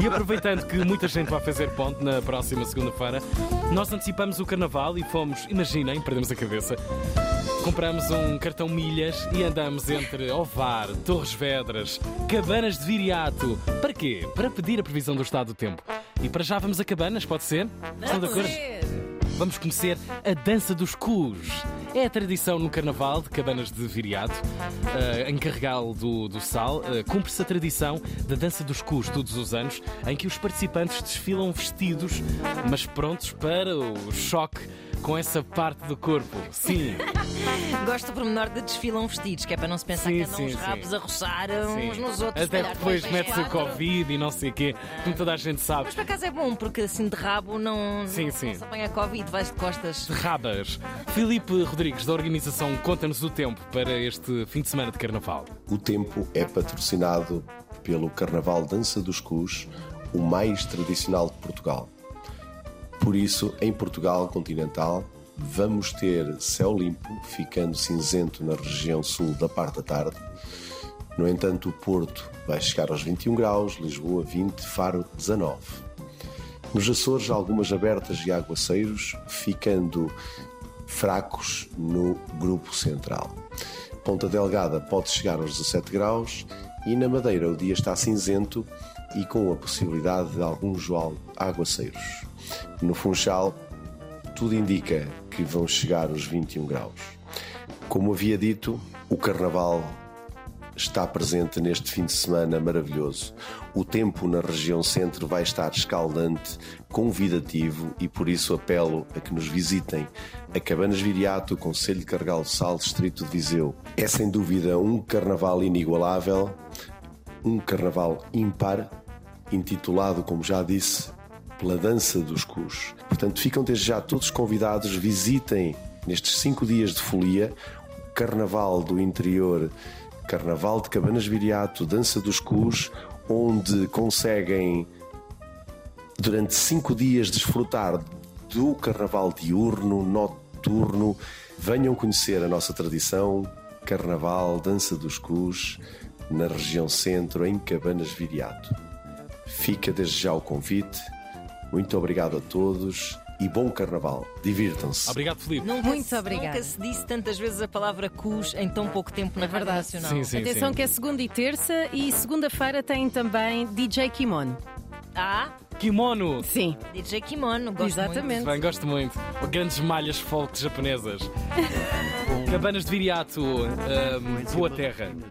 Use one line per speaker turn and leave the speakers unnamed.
E aproveitando que muita gente vai fazer ponte na próxima segunda-feira, nós antecipamos o carnaval e fomos, imaginem, perdemos a cabeça. Compramos um cartão milhas e andamos entre Ovar, Torres Vedras, Cabanas de Viriato. Para quê? Para pedir a previsão do estado do tempo. E para já vamos a Cabanas, pode ser? Estão de acordo? Vamos conhecer a dança dos cus. É a tradição no carnaval de Cabanas de Viriato, uh, em Carregal do, do Sal. Uh, Cumpre-se a tradição da dança dos cus todos os anos, em que os participantes desfilam vestidos, mas prontos para o choque com essa parte do corpo. Sim.
Gosto do pormenor de desfilam vestidos, que é para não se pensar
Sim,
que andam
sim,
os
sim.
rabos a roçar uns
Sim.
nos outros.
Até depois mete-se o. Covid e não sei o quê, como toda a gente sabe.
Mas por acaso é bom, porque assim de rabo não,
Sim,
não,
sim.
não se apanha Covid, vais de costas.
Rabas. Filipe Rodrigues, da organização Conta-nos o Tempo para este fim de semana de Carnaval.
O tempo é patrocinado pelo Carnaval Dança dos Cus, o mais tradicional de Portugal. Por isso, em Portugal continental, vamos ter céu limpo, ficando cinzento na região sul da parte da tarde. No entanto, o Porto vai chegar aos 21 graus, Lisboa 20, Faro 19. Nos Açores, algumas abertas e aguaceiros, ficando fracos no grupo central. Ponta Delgada pode chegar aos 17 graus e na Madeira o dia está cinzento e com a possibilidade de alguns aguaceiros. No Funchal, tudo indica que vão chegar aos 21 graus. Como havia dito, o Carnaval está presente neste fim de semana maravilhoso. O tempo na região centro vai estar escaldante, convidativo e por isso apelo a que nos visitem a Cabanas Viriato, Conselho de Carregal do Sal, Distrito de Viseu. É sem dúvida um carnaval inigualável, um carnaval ímpar, intitulado, como já disse, pela Dança dos Cus. Portanto, ficam desde já todos convidados, visitem nestes cinco dias de folia o Carnaval do Interior, Carnaval de Cabanas Viriato, Dança dos Cus, onde conseguem durante cinco dias desfrutar do Carnaval diurno, noturno. Venham conhecer a nossa tradição, Carnaval, Dança dos Cus, na região centro, em Cabanas Viriato. Fica desde já o convite. Muito obrigado a todos e bom Carnaval. Divirtam-se.
Obrigado, Filipe.
Nunca
Muito
se,
obrigada.
Nunca se disse tantas vezes a palavra cus em tão pouco tempo na Rádio Nacional.
Sim, sim,
Atenção
sim.
que é segunda e terça e segunda-feira tem também DJ Kimono.
Ah,
Kimono.
Sim,
DJ Kimono, gosto
exatamente.
Bem, gosto muito. Grandes malhas folk japonesas. Cabanas de Viriato, boa terra.